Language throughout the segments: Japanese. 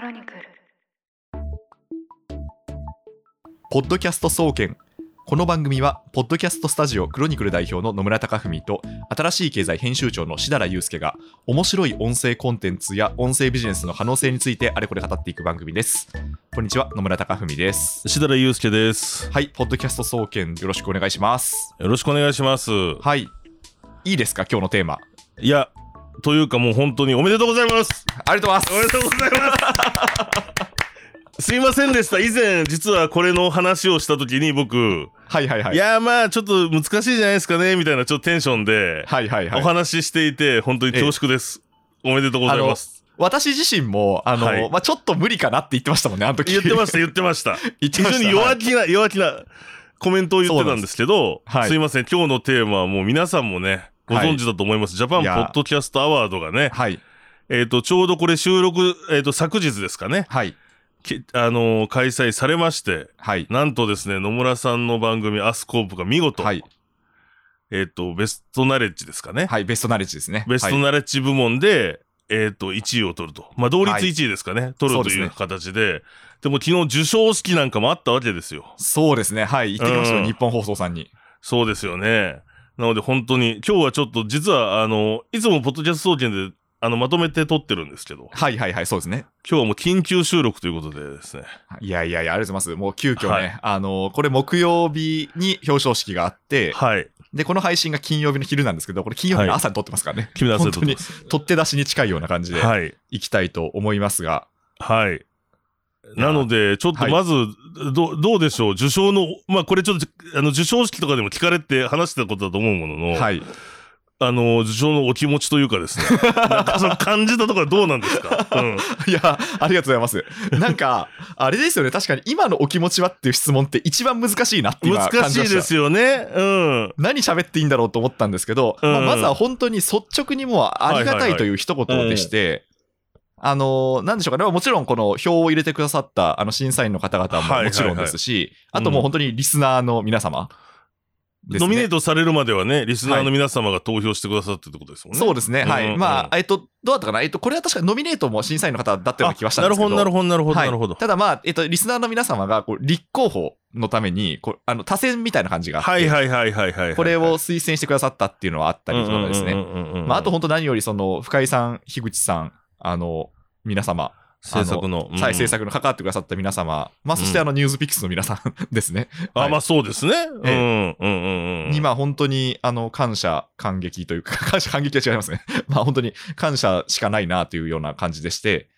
クロニクル。ポッドキャスト総研。この番組はポッドキャストスタジオクロニクル代表の野村貴文と新しい経済編集長の志田祐介が面白い音声コンテンツや音声ビジネスの可能性についてあれこれ語っていく番組です。こんにちは野村貴文です。志田祐介です。はいポッドキャスト総研よろしくお願いします。よろしくお願いします。はい。いいですか今日のテーマ。いや、というかもう本当におめでとうございます。ありがとうございまおめでとうございます。すいませんでした。以前、実はこれの話をした時に僕、すはいはいはいい、やーまあちょっと難しいじゃないですかね、みたいなちょっとテンションではいはいはいお話ししていて、本当に恐縮です。おめでとうございます。私自身もあの、はいまあ、ちょっと無理かなって言ってましたもんねあの時言ってました、言ってました。言ってました非常に弱気な、弱気なコメントを言ってたんですけど、はいすいません、今日のテーマはもう皆さんもね、ご存知だと思います。ジャパンポッドキャストアワードがね、はい。えっ、と、ちょうどこれ収録、えっ、と、昨日ですかね、はい。きあのー開催されまして、はい。なんとですね、野村さんの番組、アスコープが見事、はい。えっ、と、ベストナレッジですかね。はいベストナレッジですね。ベストはいナレッジ部門で、えっ、と、1位を取ると。まあ、同率はい。1位ですかね。取るというそうですね。形で。でも昨日授賞式なんかもあったわけですよ。そうですね。はい。行ってきましたよ、うん。日本放送さんに。そうですよね。なので本当に、今日はちょっと実は、あの、いつもポッドキャスト総研で、あの、まとめて撮ってるんですけど、はいはいはいそうですね今日はもう緊急収録ということでですね。いやいやいやありがとうございますもう急遽ね、はいあのこれ木曜日に表彰式があってはい。でこの配信が金曜日の昼なんですけどこれ金曜日の朝に撮ってますからね、君の朝で撮本当に。取って出しに近いような感じではい。いきたいと思いますが、はい。なので、ちょっとはいまず、どどうでしょう？受賞の、まあこれちょっと、あの、授賞式とかでも聞かれて話してたことだと思うものの、はいあの、受賞のお気持ちというかですね、なんかその感じたところはどうなんですか？うん。いや、ありがとうございます。なんか、あれですよね、確かに今のお気持ちはっていう質問って一番難しいなって今感じました。難しいですよね。うん。何喋っていいんだろうと思ったんですけど、うんまあまずは本当に率直にもうありがたいという一言でして、あのー、なんでしょうかね、まあもちろんこの票を入れてくださったあの審査員の方々はいはいはいももちろんですし、うんあともう本当にリスナーの皆様ね、ノミネートされるまではね、リスナーの皆様が投票してくださってってことですもんね。そうですね、はい。うんうんまあ、えっと、どうだったかな？えっと、これは確かノミネートも審査員の方だったような気はしたんなですけど。るほど、なるほど、なるほど、はいなるほど。ただまあ、えっと、リスナーの皆様がこう立候補のためにこうあの多選みたいな感じがあって、はいはいはいはいはいはい。これを推薦してくださったっていうのはあったりとかですね。ねまあ、あと本当何よりその深井さん、樋口さん、あの皆様、制作の。再制作の関わってくださった皆様、まあ、そしてあのニュースピックスの皆さん ですね。あ、はいまあそうですね。うん、えうん、うん、うん。にまあ本当にあの感謝、感激というか、感謝、感激は違いますね。まあ本当に感謝しかないなというような感じでして、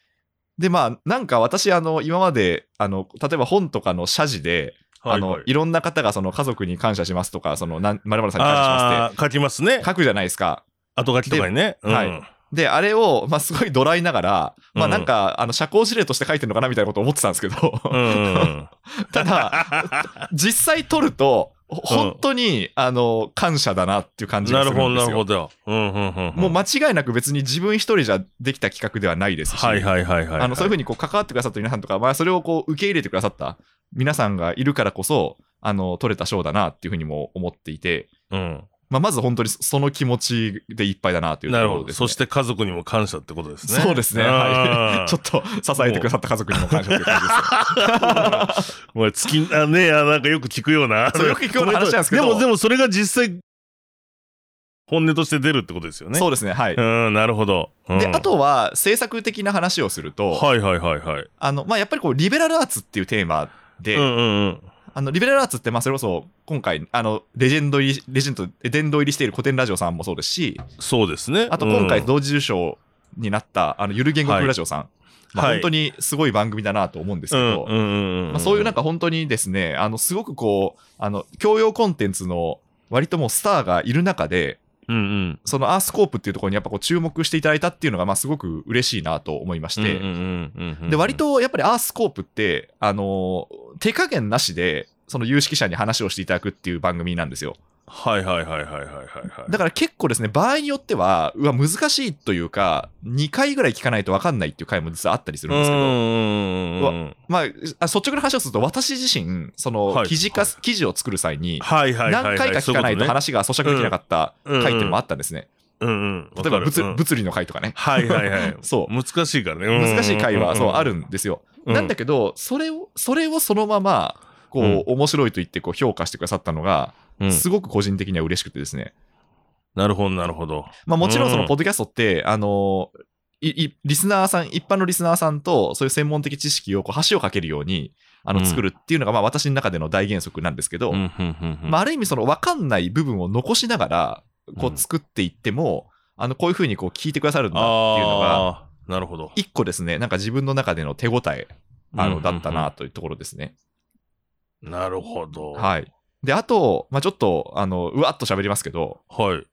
でまあなんか私あの今まであの例えば本とかの謝辞で、はいあのはいいろんな方がその家族に感謝しますとか、そのなん〇〇さんに感謝しますああ、書きますねって。書くじゃないですか。後書きとかにね。うんはいで、あれを、まあ、すごいドライながら、まあ、うんなんか、あの、社交辞令として書いてるのかなみたいなことを思ってたんですけど、うんうんうん。ただ、実際取ると、ほ本当に、あの、感謝だなっていう感じがなるほど、するんですよ。なるほど。うん、うん、うん。もう間違いなく別に自分一人じゃできた企画ではないですし、はいはいはいはい。あのそういうふうにこう関わってくださった皆さんとか、まあ、それをこう受け入れてくださった皆さんがいるからこそ、あの、取れた賞だなっていうふうにも思っていて、うん。まあ、まず本当にその気持ちでいっぱいだなというとなるほど。ころです、ね。そして家族にも感謝ってことですね。そうですね。はい。ちょっっと支えてくださった家族にも感謝という感じです。と。もう月、あ、ねあ、なんかよく聞くような。そうよく聞くような話なんですけどでも、でもそれが実際、本音として出るってことですよね。そうですね。はい。うん、なるほど。うんで、あ、とは政策的な話をすると、はいはいはいはい。あの、まあ、やっぱりこう、リベラルアーツっていうテーマで、うんうんうん。あの、リベラルアーツって、まあ、それこそ、今回、あの、レジェンド入り、レジェンド、殿堂入りしている古典ラジオさんもそうですし、そうですね。あと今回うん。同時受賞になった、あの、ゆる言語クラジオさん、まあ、はい本当にすごい番組だなと思うんですけど、まあ、そういうなんか本当にですね、あの、すごくこう、あの、教養コンテンツの割ともうスターがいる中で、うんうん。そのアースコープっていうところにやっぱこう注目していただいたっていうのが、まあすごく嬉しいなと思いまして、で、割とやっぱりアースコープって、あのー手加減なしで、その有識者に話をしていただくっていう番組なんですよ。はいはいはいはいはいはいはいだから結構ですね、場合によっては、うわ、難しいというか、2回ぐらい聞かないと分かんないっていう回も実はあったりするんですけど、まあ、あ率直な話をすると、私自身、そのはい記事化、はい記事を作る際に、何回か聞かないと話が咀嚼できなかったうん回っていうのもあったんですね。うんうん。例えば物,、理の回とかね。はいはいはい。そう。難しいからね。難しい回は、そう、あるんんですよ。うん。なんだけど、それを、それをそのまま、こう、うん。面白いと言って、こう、評価してくださったのが、うん。すごく個人的には嬉しくてですね。なるほど、なるほど。まあもちろんそのうん。ポッドキャストって、あのいいリスナーさん、一般のリスナーさんとそういう専門的知識をこう橋をかけるようにあうん。の作るっていうのがまあ私の中での大原則なんですけど、まあ、ある意味その分かんない部分を残しながらこう作っていっても、あのこういうふうにこう聞いてくださるんだっていうのが、なるほど。一個ですね、なんか自分の中での手応えあのだったなというところですね。なるほど。はい。で、あと、まあ、ちょっと、あの、うわっと喋りますけど、はい。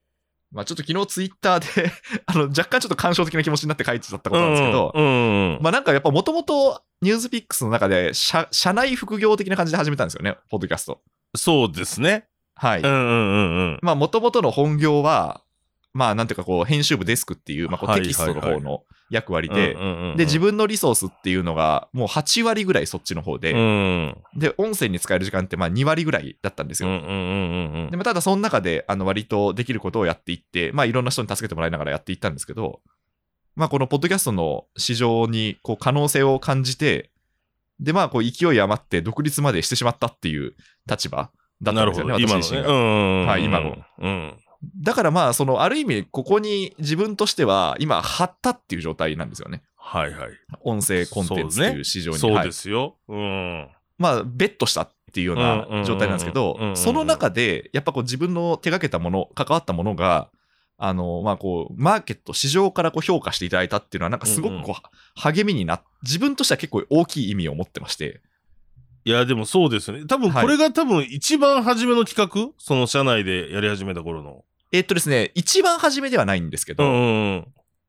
まあ、ちょっと昨日ツイッターで あの、若干ちょっと感傷的な気持ちになって書いてたことなんですけど、うんうんうんまあなんかやっぱもともとニュースピックスの中で社、社内副業的な感じで始めたんですよね、ポッドキャスト。そうですね。はい。うんうんうんうん。まあもともとの本業は、まあなんていうかこう、編集部デスクっていう、まあこうはいテキストの方の役割うんで、うんうんうんで、自分のリソースっていうのがもう8割ぐらいそっちの方で、うんで、音声に使える時間ってまあ2割ぐらいだったんですよ。うんうんうんうんでもただその中で、あの割とできることをやっていって、まあいろんな人に助けてもらいながらやっていったんですけど、まあこのポッドキャストの市場にこう可能性を感じて、でまあこう勢い余って独立までしてしまったっていう立場だったんですよね。私自身が。うんうんうんはい今の。うん。だからまあそのある意味ここに自分としては今張ったっていう状態なんですよね。はいはい。音声コンテンツっていう市場に。そうはいですよ。うん。まあ、ベットしたっていうような状態なんですけどその中で、やっぱこう自分の手掛けたもの、関わったものが、あの、まあこう、マーケット、市場からこう評価していただいたっていうのは、なんかすごくこう、励みになっ、自分としては結構大きい意味を持ってまして、いや、でもそうですよね。多分これが多分一番初めの企画？その社内でやり始めた頃の。えっとですね、一番初めではないんですけど、うんうんうん。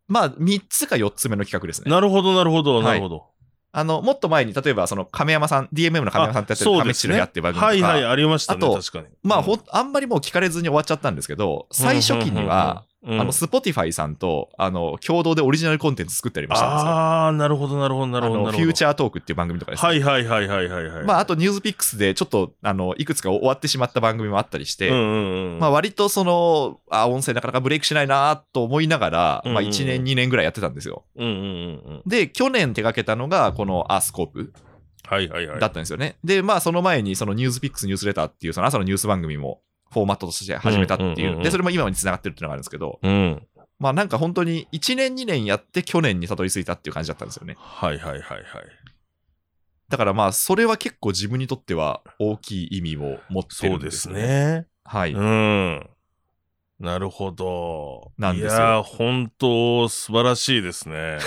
まあ、3つか4つ目の企画ですね。なるほど、なるほど、はいなるほど。あの、もっと前に、例えば、その、亀山さん、DMM の亀山さんってやってるね亀っちの部屋っていう番組とか、はいはい、ありましたね、あと。まあ、うんほん、あんまりもう聞かれずに終わっちゃったんですけど、最初期には、、あの、 Spotify さんと、あの、共同でオリジナルコンテンツ作ってありましたんですよ。ああ、なるほど、なるほど、なるほど。フューチャートークっていう番組とかですね。はいはいはいはいはいはい。まあ、あと、ニュースピックスで、ちょっと、あの、いくつか終わってしまった番組もあったりして、うんうんうん。まあ、割とその、あ、音声なかなかブレイクしないなと思いながら、まあ、うんうんうん1年、2年ぐらいやってたんですよ。うんうんうんうん。で、去年手掛けたのが、このアースコープはいはいはい。だったんですよね。で、まあ、その前に、そのニュースピックスニュースレターっていう、その朝のニュース番組も、フォーマットとして始めたっていう。うんうんうんうんで、それも今に繋がってるっていうのがあるんですけど、うん。まあなんか本当に1年2年やって去年にたどり着いたっていう感じだったんですよね。はいはいはいはい。だからまあそれは結構自分にとっては大きい意味を持ってそうでするんですよね。はい。うん。なるほど。なんですよいやー、本当素晴らしいですね。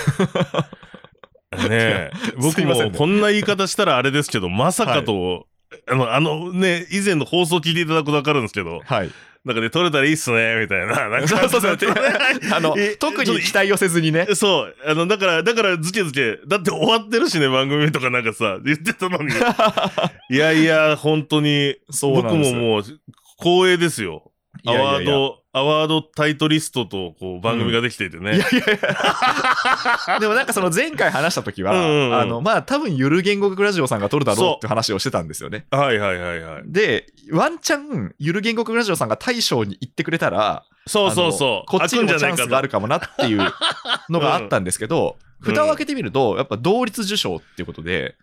ねえ。僕もこんな言い方したらあれですけど、まさかと、あの、あのね、以前の放送聞いていただくとわかるんですけど、はい。なんかね、撮れたらいいっすね、みたいな。なんかそうそうそう。あのえ、特に期待をせずにね。そう。あの、だから、だから、ずけずけ、だって終わってるしね、番組とかなんかさ、言ってたのに。いやいや、本当に、僕そうなんですももう、光栄ですよ。アワード、アワードタイトリストと、こう、番組ができていてね。いやいやいや。でもなんかその前回話した時は、うんうんうんあの、まあ多分ゆる言語学ラジオさんが撮るだろうって話をしてたんですよね。はいはいはいはい。で、ワンチャンゆる言語学ラジオさんが大賞に行ってくれたら、そうそうそう。こっちにもチャンスがあるかかもなっていうのがあったんですけど、うん蓋を開けてみると、やっぱ同率受賞っていうことで、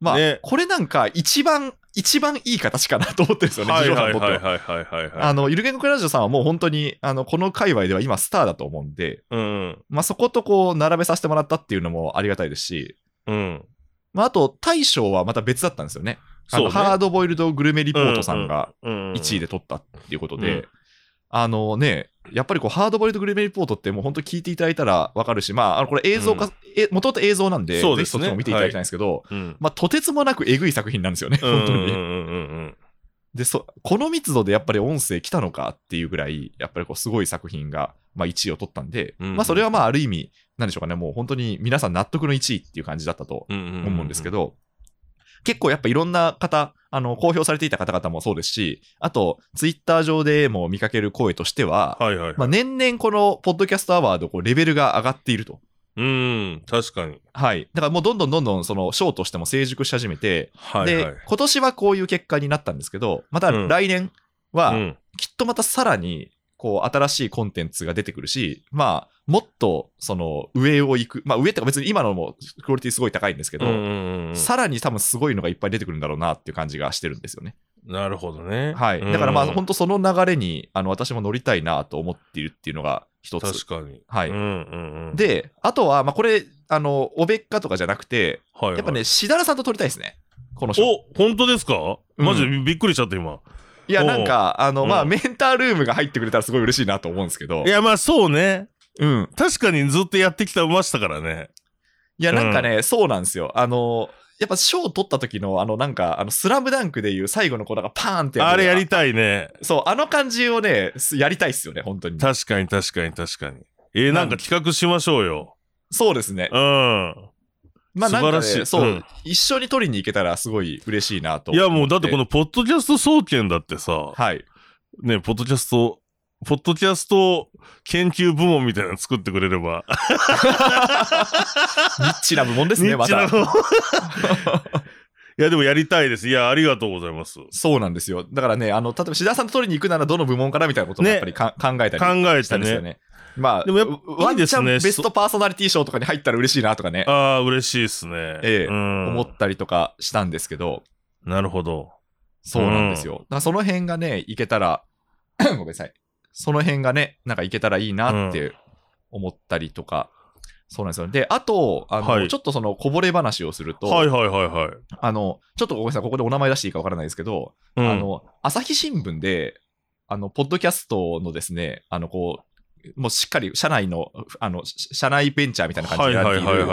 まあ、ねこれなんか一番、一番いい形かなと思ってるんですよね、はいはいはいは。はいはいはいはい。あの、ゆる言語学ラジオさんはもう本当に、あの、この界隈では今スターだと思うんで、うん。まあそことこう並べさせてもらったっていうのもありがたいですし、うん。まああと大賞はまた別だったんですよね。そうねハードボイルドグルメリポートさんが1 1位で取ったっていうことで、うんあのね、やっぱりこう、ハードボイルドグルメリポートってもう本当聞いていただいたらわかるし、まあ、あの、これ映像化、え、もともと映像なんで、そうですねぜひそっちも見ていただきたいんですけど、うん。まあ、とてつもなくえぐい作品なんですよね、うん本当に。うんうんうんで、そ、この密度でやっぱり音声来たのかっていうぐらい、やっぱりこう、すごい作品が、まあ、1位を取ったんで、うんまあ、それはまあ、ある意味、なんでしょうかね、もう本当に皆さん納得の1位っていう感じだったとうんうん。思うんですけど、結構やっぱいろんな方、あの、公表されていた方々もそうですし、あと、ツイッター上でも見かける声としては、はいはいはい。まあ、年々このポッドキャストアワード、こう、レベルが上がっていると。うん、確かに。はい。だからもうどんどんどんどん、その、賞としても成熟し始めて、はいはい。で、今年はこういう結果になったんですけど、またうん来年は、うんきっとまたさらに、こう、新しいコンテンツが出てくるし、まあ、もっと、その、上を行く、まあ、上ってか別に今のもクオリティすごい高いんですけど、うんうんうんうんさらに多分すごいのがいっぱい出てくるんだろうなっていう感じがしてるんですよね。なるほどね。はい。うんだからまあ、本当その流れに、あの、私も乗りたいなと思っているっていうのが一つ。確かに。はいうんうんうん、で、あとは、まあ、これ、あの、おべっかとかじゃなくて、はいはいやっぱね、しだらさんと撮りたいですね。この人。お本当ですか？うんマジでびっくりしちゃった今。いや、なんか、あの、まあ、うんメンタールームが入ってくれたらすごい嬉しいなと思うんですけどい。や、まあそうね。うん。確かにずっとやってきたましたからね。いや、なんかね、そうなんですよ。あの、やっぱ賞を取った時の、あの、なんか、あの、スラムダンクでいう最後の子なんかパーンってるあれやりたいね。そう、あの感じをね、すやりたいっすよね、本当に。確かに確かに確かに。えー、なんか企画しましょうよ。そうですね。うん。まあ、なんか、ね、素晴らしいそう、うん一緒に取りに行けたらすごい嬉しいなと。いやもうだってこの、のポッドキャスト総研だってさ、はい。ね、ポッドキャスト、ポッドキャスト研究部門みたいなの作ってくれれば。ニッチな部門ですね、また。いやでもやりたいです。いや、ありがとうございます。考そうなんですよ。だからね、あの、例えば、志田さんと取りに行くならどの部門からみたいなこともねやっぱりか、考えたりえしたんですよね。ね。まあ、でもやっぱワンチャンいいですねベストパーソナリティ賞とかに入ったら嬉しいなとかね、ああ、嬉しいですね。ええうん、思ったりとかしたんですけど、なるほど。そうなんですよ。だからその辺がね、いけたら、ごめんなさい。その辺がね、なんかいけたらいいなって思ったりとか、そうなんですよ。で、あと、あの、はいちょっとそのこぼれ話をすると、はいはいはいはい。あの、ちょっとごめんなさい、ここでお名前出していいかわからないですけど、うん、あの、朝日新聞で、あの、ポッドキャストのですね、あの、こう、もうしっかり社内の、あの、し社内ベンチャーみたいな感じはいで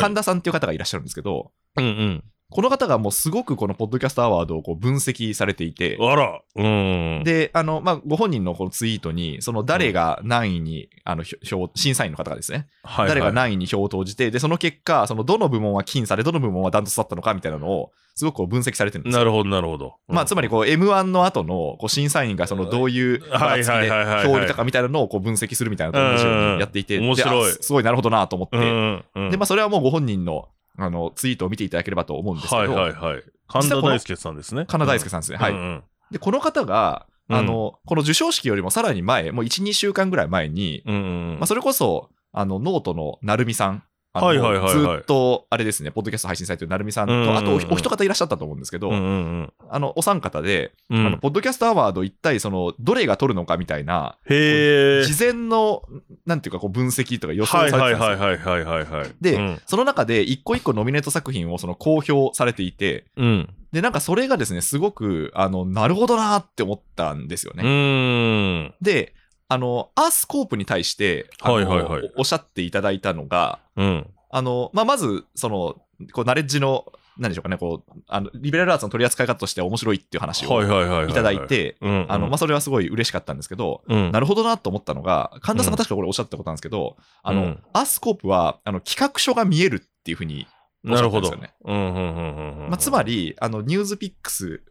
神田さんっていう方がいらっしゃるんですけど、うんこの方がもうすごくこのポッドキャストアワードをこう分析されていてう、ん。あら。うん。で、あの、まあ、ご本人のこのツイートに、その誰が何位に、あの、票、審査員の方がですね、はいはい、誰が何位に票を投じて、で、その結果、そのどの部門は僅差で、どの部門はダントツだったのかみたいなのを、すごくこう分析されてるんですよ。なるほどなるほど。まあ、つまりこう M1 の後のこう審査員がそのどういうはいばらつきではいはいはいはい票を入れたかみたいなのをこう分析するみたいなのと同じようにやっていて、うんうん面白いすごいなるほどなと思って、うんうんうん。で、まあ、それはもうご本人のあのツイートを見ていただければと思うんですけど、はいはいはい。神田大輔さんですね。金田大輔さんですね。はい。うんうんで、この方が、うんあの、この授賞式よりもさらに前、もう1、2週間ぐらい前に、うんうんまあ、それこそ、あの、ノートのなるみさん、はいはいはいはいずっと、あれですね、ポッドキャスト配信されてるなるみさんと、うんうんうんあとおお一方いらっしゃったと思うんですけど、うんうんあの、お三方で、うんあの、ポッドキャストアワード一体、その、どれが取るのかみたいな、へえ。事前の、なんていうか、こう、分析とか予想はいされてはいたんですよ。はいはいはいはいはい。でうんその中で、一個一個ノミネート作品をその公表されていて、うん。で、なんかそれがですね、すごく、あの、なるほどなーって思ったんですよね。で、あの、アースコープに対して、あのはいはいはいおおっしゃっていただいたのが、うん。あの、まあ、まず、その、こう、ナレッジの、何でしょうかね、こう、あの、リベラルアーツの取り扱い方として面白いっていう話をはいはいはいはい。いただい、て、うん。あの、まあ、それはすごい嬉しかったんですけど、うん。なるほどなと思ったのが、神田さんが確かこれおっしゃったことなんですけど、あの、うんアースコープは、あの、企画書が見えるっていうふうになるほど。まあ、つまり、あの、ニュースピックス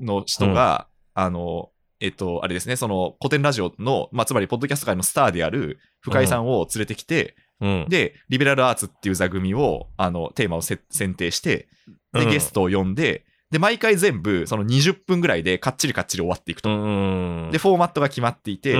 の人が、あの、えっと、あれですね、その古典ラジオの、まあ、つまり、ポッドキャスト界のスターである深井さんを連れてきて、うん、で、リベラルアーツっていう座組を、あの、テーマをせ選定して、で、うん。ゲストを呼んで、で、毎回全部、その20分ぐらいでかっちりかっちり終わっていくと。で、フォーマットが決まっていて。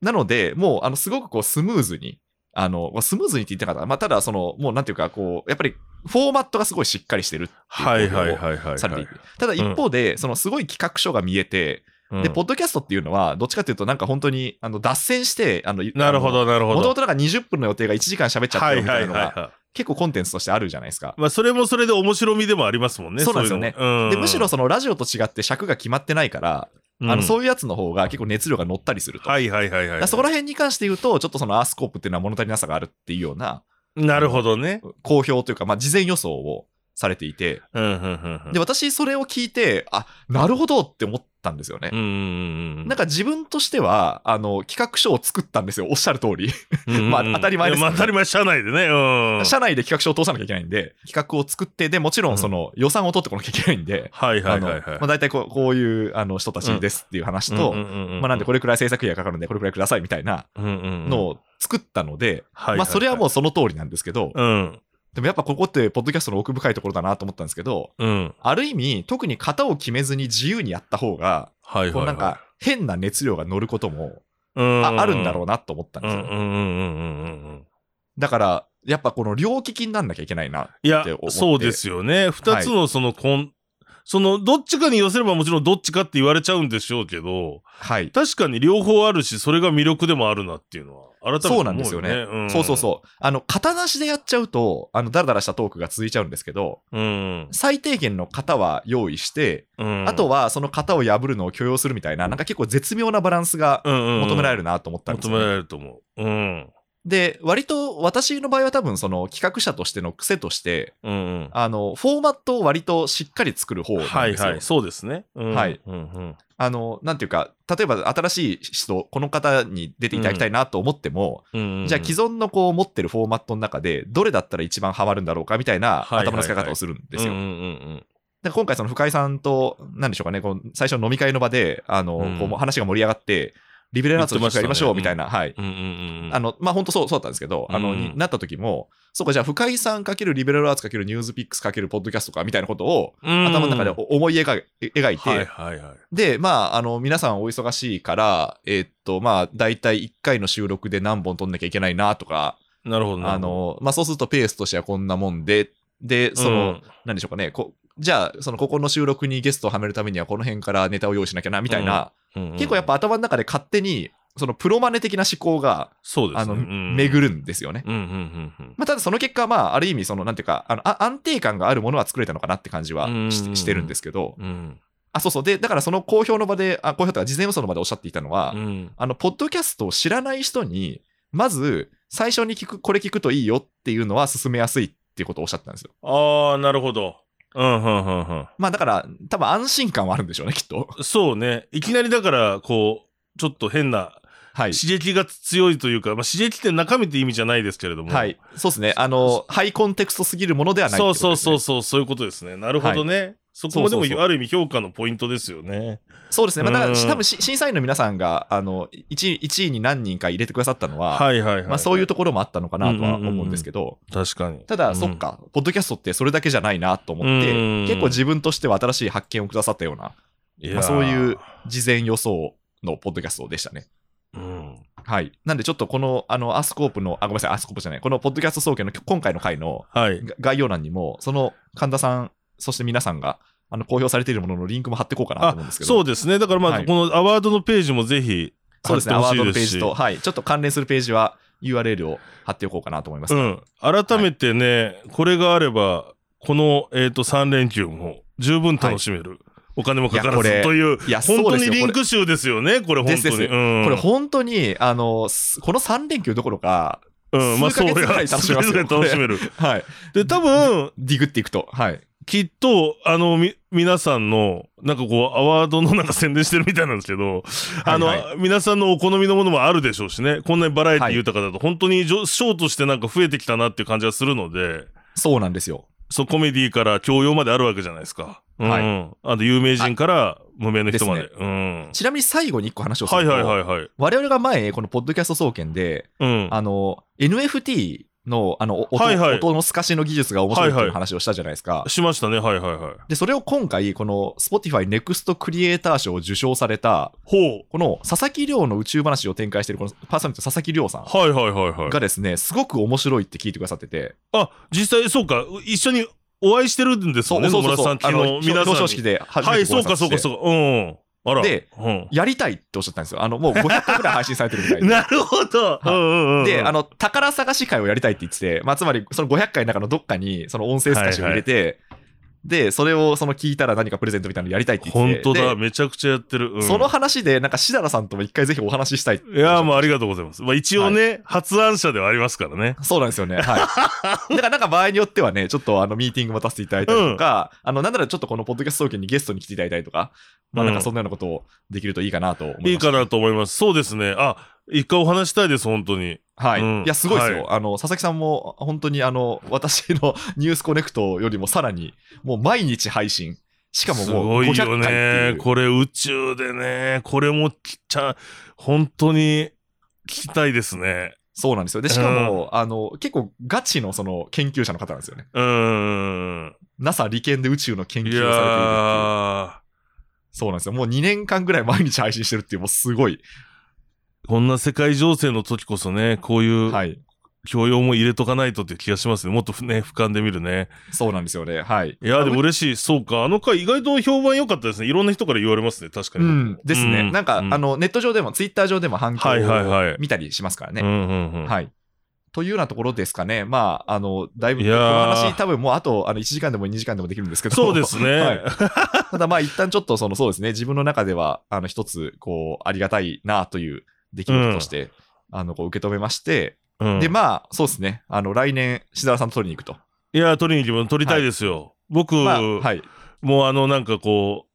なので、もう、あの、すごくこう、スムーズに、あの、スムーズにって言ってなかった。まあ、ただ、その、もう、なんていうか、こう、やっぱり、フォーマットがすごいしっかりしてるっていうはいはい公表をはいはい。されていて。ただ、一方で、その、すごい企画書が見えて、うんで、ポッドキャストっていうのは、どっちかっていうと、なんか本当に、あの、脱線して、あの、なるほどなるほど。もともとなんか20分の予定が1時間喋っちゃってはいるみたなのはいいはいはが、結構コンテンツとしてあるじゃないですか。い。まあそれもそれで面白みでもありますもんね。そうなんですよねそういうのうんで、むしろそのラジオと違って尺が決まってないから、あの、そういうやつの方が結構熱量が乗ったりすると。はいはいはいはい。そこら辺に関して言うと、ちょっとそのアースコープっていうのは物足りなさがあるっていうような、なるほどね。公表というか、まあ、事前予想をされていて、うんうんうんうん。で、私それを聞いて、あ、なるほどって思ったんですよね。なんか自分としては、あの、企画書を作ったんですよ。おっしゃる通り。まあ当たり前ですいやまあ当たり前、社内でね。うん。社内で企画書を通さなきゃいけないんで、企画を作って、で、もちろんその予算を取ってこなきゃいけないんで、はいはいあのはいはい。まあ、大体こうこういうあの人たちですっていう話と、まあ、なんでこれれくらい制作費がかかるんで、これくらいくださいみたいなのの、を作ったので、まあ、それはもうその通りなんですけど、うん。でもやっぱここって、ポッドキャストの奥深いところだなと思ったんですけど、うん。ある意味、特に型を決めずに自由にやった方が、はいはいはい。こうなんか、変な熱量が乗ることもうんああるんだろうなと思ったんうんですよ。だから、やっぱこの両利きになんなきゃいけないな。いやって思って、そうですよね。二つのそのこん、その、どっちかに寄せればもちろんどっちかって言われちゃうんでしょうけど、はい。確かに両方あるし、それが魅力でもあるなっていうのは、改めて思そうなんですよね。んそうそうそう。あの、型なしでやっちゃうと、あの、ダラダラしたトークが続いちゃうんですけど、う。うん。最低限の型は用意して、うん。あとはその型を破るのを許容するみたいな、なんか結構絶妙なバランスが求求められるなと思ったんですよ、ね求められると思う。うん。で、割と私の場合は多分その企画者としての癖として、うんうん。あの、フォーマットを割としっかり作る方なんですよ。はいはい。そうですね。うんはい。うんうん。あの、なんていうか、例えば新しい人、この方に出ていただきたいなと思っても、うんうんじゃあ既存のこう持ってるフォーマットの中で、どれだったら一番ハマるんだろうかみたいな頭の使い方をするんですよ。で今回その深井さんと、なんでしょうかね、こう最初の飲み会の場で、あの、うんこう話が盛り上がって、リベラルアーツの企画やりましょうみたいな、はい。うんうん。あの、まあ、本当そう、そうだったんですけど、あの、うんになった時も、そうか、じゃあ、深井さんかけるリベラルアーツかけるニュースピックスかけるポッドキャストかみたいなことを、うん、頭の中で思い描い描いて、はいはいはい。で、まあ、あの、皆さんお忙しいから、えーっと、まあ、大体1回の収録で何本撮んなきゃいけないなとか、なるほどなあ。の、まあ、そうするとペースとしてはこんなもんで、で、その、なんでしょうかね、こじゃあ、その、ここの収録にゲストをはめるためには、この辺からネタを用意しなきゃな、みたいな、うんうん、結構やっぱ頭の中で勝手に、その、プロマネ的な思考が、そうですね。あの、うん巡るんですよね。うんうんうんうん。まあ、ただその結果、まあ、ある意味、その、なんていうか、あの、あ安定感があるものは作れたのかなって感じはしうんしてるんですけど、うん。あ、そうそう。で、だからその公表の場で、あ、公表とか事前予想の場でおっしゃっていたのは、うん。あの、ポッドキャストを知らない人に、まず、最初に聞く、これ聞くといいよっていうのは進めやすいっていうことをおっしゃってたんですよ。ああ、なるほど。うん、うん、うん、まあだから、多分安心感はあるんでしょうね、きっと。うん。そうね。いきなりだから、こう、ちょっと変な、はい。刺激が強いというか、まあ、刺激って中身って意味じゃないですけれども。はい。そうですね。あの、ハイコンテクストすぎるものではないってそうことですね、そうそうそう、そういうことですね。なるほどね。そこもでもある意味評価のポイントですよね。そうですね。まあ、だから、うん多分し審査員の皆さんが、あの、1位、1位に何人か入れてくださったのは、はいはいはい。まあそういうところもあったのかなとは思うんですけど、確かに。ただ、うんそっか、ポッドキャストってそれだけじゃないなと思って、うん結構自分としては新しい発見をくださったような、まあ、そういう事前予想のポッドキャストでしたね。うん。はい。なんでちょっとこの、あの、アスコープの、あ、ごめんなさい、アスコープじゃない、このポッドキャスト総研の今回の回のはい。が概要欄にも、その神田さん、そして皆さんが、あの、公表されているもののリンクも貼っていこうかなと思うんですけど。そうですね。だからまあ、はいこのアワードのページもぜひ、そうですね、アワードのページと、はい。ちょっと関連するページは URL を貼っておこうかなと思います。うん。改めてね、これがあれば、この、えっ、と、3連休も十分楽しめる。お金もかからずという、いや、本当にリンク集ですよね、これ本当に。これ本当に、あの、すこの3連休どころか、うん、まあそうや。楽しめる。はい。で、多分、ディグっていくと。はい。きっと、あの、み、皆さんの、なんかこう、アワードのなんか宣伝してるみたいなんですけど、あの、はいは皆さんのお好みのものもあるでしょうしね、こんなにバラエティ豊かだと、本当にショーとしてなんか増えてきたなっていう感じがするので、そうなんですよ。そう、コメディから教養まであるわけじゃないですか。うん。はいあと、有名人から無名の人まで。でうん。ちなみに最後に1個話をすはいると、はいはいはい。我々が前、このポッドキャスト総研で、うん。あの、NFT の、あの、お音,、はいはい音の透かしの技術が面白いってはいいうはい話をしたじゃないですか。しましたね。はいはいはい。で、それを今回、この Spotify Next クリエイター賞を受賞された、ほう。この佐々木亮の宇宙話を展開しているこのパーソナリティの佐々木亮さんはいはいはいはい。がですね、すごく面白いって聞いてくださってて、あ、実際、そうか。一緒にお会いしてるんですよね、野村さん。昨あの日、皆さんに。表彰式で初めてはい、そうかそうかそうか。うん。で、うん。やりたいっておっしゃったんですよ。あの、もう500回ぐらい配信されてるみたいで。なるほど。はいうんうんうん。で、あの、宝探し会をやりたいって言ってて、まあ、つまり、その500回の中のどっかに、その音声透かしを入れて、で、それをその聞いたら何かプレゼントみたいなのやりたいって言ってて。本当だ。でめちゃくちゃやってる。うんその話で、なんか、しだらさんとも一回ぜひお話ししたいいやーもうありがとうございます。まあ一応ね、発案者ではありますからね。そうなんですよね。はい。だからなんか場合によってはね、ちょっとあのミーティングもさせていただいたりとか、あの、なんならちょっとこのポッドキャスト総研にゲストに来ていただいたりとか、まあなんかそんなようなことをできるといいかなと思います。いいかなと思います。そうですね。あ、一回お話したいです、本当に。はい。うんいや、すごいですよ。はあの、佐々木さんも、本当にあの、私のニュースコネクトよりもさらに、もう毎日配信。しかもすもう500ごいよ回っていね。う。これ宇宙でね、これもきちゃ、本当に聞きたいですね。そうなんですよ。で、しかも、あの、結構ガチのその研究者の方なんですよね。うーん。NASA 理研で宇宙の研い究をされているっていう。そうなんですよ。もう2年間ぐらい毎日配信してるっていう、もうすごい。こんな世界情勢の時こそね、こういうはい。教養も入れとかないとっていう気がしますね。もっとね、俯瞰で見るね。そうなんですよね。はい。いや、でもう嬉しい。そうか。あの回意外と評判良かったですね。いろんな人から言われますね。確かに。ん、ですね。うんなんか、うんあの、ネット上でも、ツイッター上でも反響はいはいはいを見たりしますからね。うんうんうん。はい。というようなところですかね。まあ、あの、だいぶ、いこの話、多分もうあと、あの、1時間でも2時間でもできるんですけど。そうですね。はいただまあ、一旦ちょっと、その、そうですね。自分の中では、あの、一つ、こう、ありがたいなという出来事として、あの、こう、受け止めまして、うんで、まあ、そうですね。あの、来年、志田さんと取りに行くと。いや、取りに行きます。取りたいですよ。僕、まあ、はい。もうあの、なんかこう、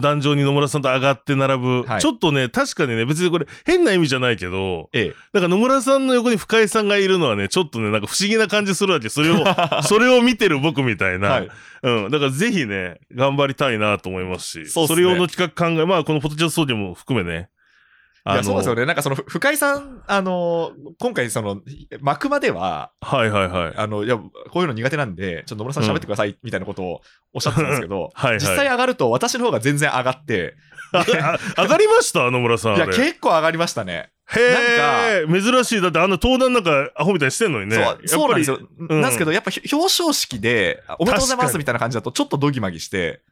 壇上に野村さんと上がって並ぶ。はいちょっとね、確かにね、別にこれ変な意味じゃないけど、ええ。なんか野村さんの横に深井さんがいるのはね、ちょっとね、なんか不思議な感じするわけ。それを、それを見てる僕みたいな。はい。うん。だからぜひね、頑張りたいなと思いますし、そねれ用の企画考え、まあこのポテトチャスソーディも含めね。いや、そうですよね。なんかその、ふ深井さん、あの、今回その、幕までは、はいはいはい。あの、いや、こういうの苦手なんで、ちょっと野村さん喋ってください、みたいなことをおっしゃってたんですけど、はいはい実際上がると私の方が全然上がって、上がりました野村さん。いや、結構上がりましたね。へえ、珍しい。だってあんな登壇なんかアホみたいにしてんのにね。そう、なんですよ。んなんですけど、やっぱひ表彰式で、おめでとうございますみたいな感じだと、ちょっとドギマギして、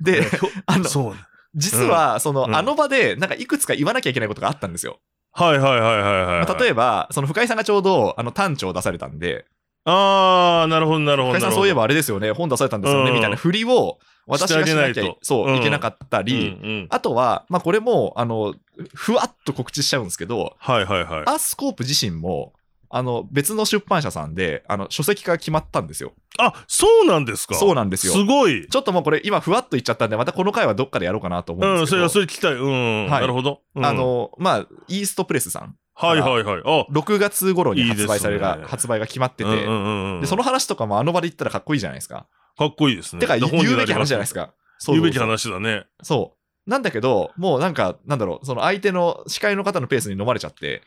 で、あの、そう。実は、その、うんあの場で、なんかいくつか言わなきゃいけないことがあったんですよ。はいはいはいはいはい。まあ例ええば、その深井さんがちょうど、あの、単調を出されたんで、あー、なるほどなるほど。深井さんそういえばあれですよね、本出されたんですよね、うんみたいな振りを、私がしなきゃしてあげないとそう、うんいけなかったり、うんうんあとは、まあこれも、あの、ふわっと告知しちゃうんですけど、はいはいはい。アースコープ自身も、あの、別の出版社さんで、あの、書籍化が決まったんですよ。あ、そうなんですか？そうなんですよすごい。ちょっともうこれ、今、ふわっと言っちゃったんで、またこの回はどっかでやろうかなと思うんうん、ですけど、それはそれ聞きたい。うん、はいなるほど。うんあ、の、まあ、イーストプレスさん、はいはいはい。あ、6月頃に発売されが、いいですね発売が決まってて、うんうんうんうんで、その話とかもあの場で言ったらかっこいいじゃないですか。かっこいいですね。てか、言うべき話じゃないですか。か。そう言うべき話だね。そう。なんだけど、もうなんか、なんだろう、その相手の司会の方のペースに飲まれちゃって、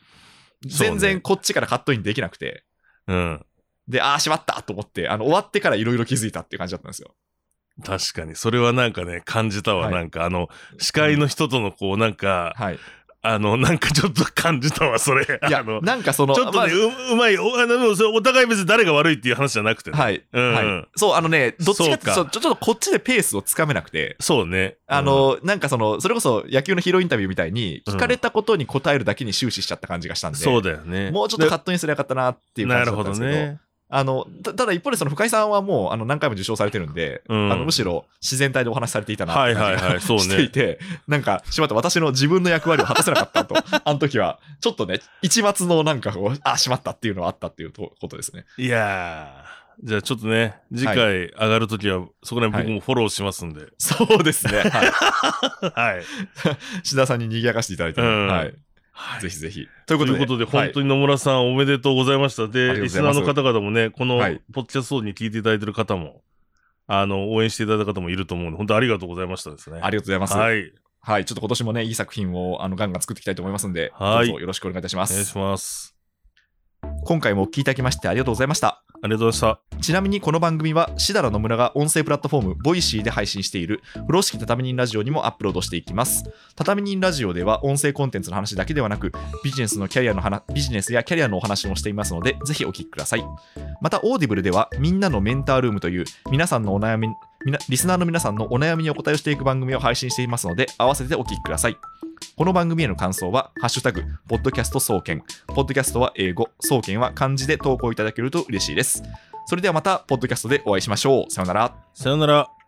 全然こっちからカットインできなくて、うん。で、ああ、しまったと思って、あの、終わってからいろいろ気づいたっていう感じだったんですよ。確かに。それはなんかね、感じたわ。はいなんかあの、司会の人とのこう、なんか、はい。あの、なんかちょっと感じたわ、それ。いやあの、なんかその、ちょっとね、ううまい、おあの、それお互い別に誰が悪いっていう話じゃなくてね。はい。うんはい。そう、あのね、どっちかってちょちょっとこっちでペースをつかめなくて、そうね。あの、なんかその、それこそ野球のヒーローインタビューみたいに、聞かれたことに答えるだけに終始しちゃった感じがしたんうん、で、そうだよね。もうちょっとカットインすればよかったなっていう感なるほどじだったんですけど、ね。あの、たただ一方でその深井さんはもうあの何回も受賞されてるんで、うんあのむしろ自然体でお話しされていたなってはいはい感じがはい していて、なんか、しまった私の自分の役割を果たせなかったと、あの時は、ちょっとね、一末のなんかこう、あ、しまったっていうのはあったっていうとことですね。いやー、じゃあちょっとね、次回上がるときは、そこら辺僕もフォローしますんで。そうですね。はい。はい。志田さんに賑やかしていただいてね、うんはい。はいぜひぜひ。というとことで、いうことで、はい本当に野村さんおめでとうございました。で、リスナーの方々もね、このはいポッドキャストに聞いていただいてる方も、あの、応援していただいた方もいると思うので、本当ありがとうございましたですね。ありがとうございます。ははい。い。ちょっと今年もね、いい作品をあのガンガン作っていきたいと思いますんで、はいどうぞよろしくお願いいたします。お願いします。今回もお聞きいただきましてありがとうございました。ありがとうございましたちなみにこの番組は、設楽野村が音声プラットフォーム、 Voicy で配信している、風呂敷畳人ラジオにもアップロードしていきます。畳人ラジオでは、音声コンテンツの話だけではなく、ビジネスのキャリアの話、ビジネスやキャリアのお話もしていますので、ぜひお聞きください。また、 Audible では、みんなのメンタールームという、皆さんのお悩み、リスナーの皆さんのお悩みにお答えをしていく番組を配信していますので、合わせてお聞きください。この番組への感想は、ハッシュタグ、ポッドキャスト総研。ポッドキャストは英語、総研は漢字で投稿いただけると嬉しいです。それではまた、ポッドキャストでお会いしましょう。さよなら。さよなら。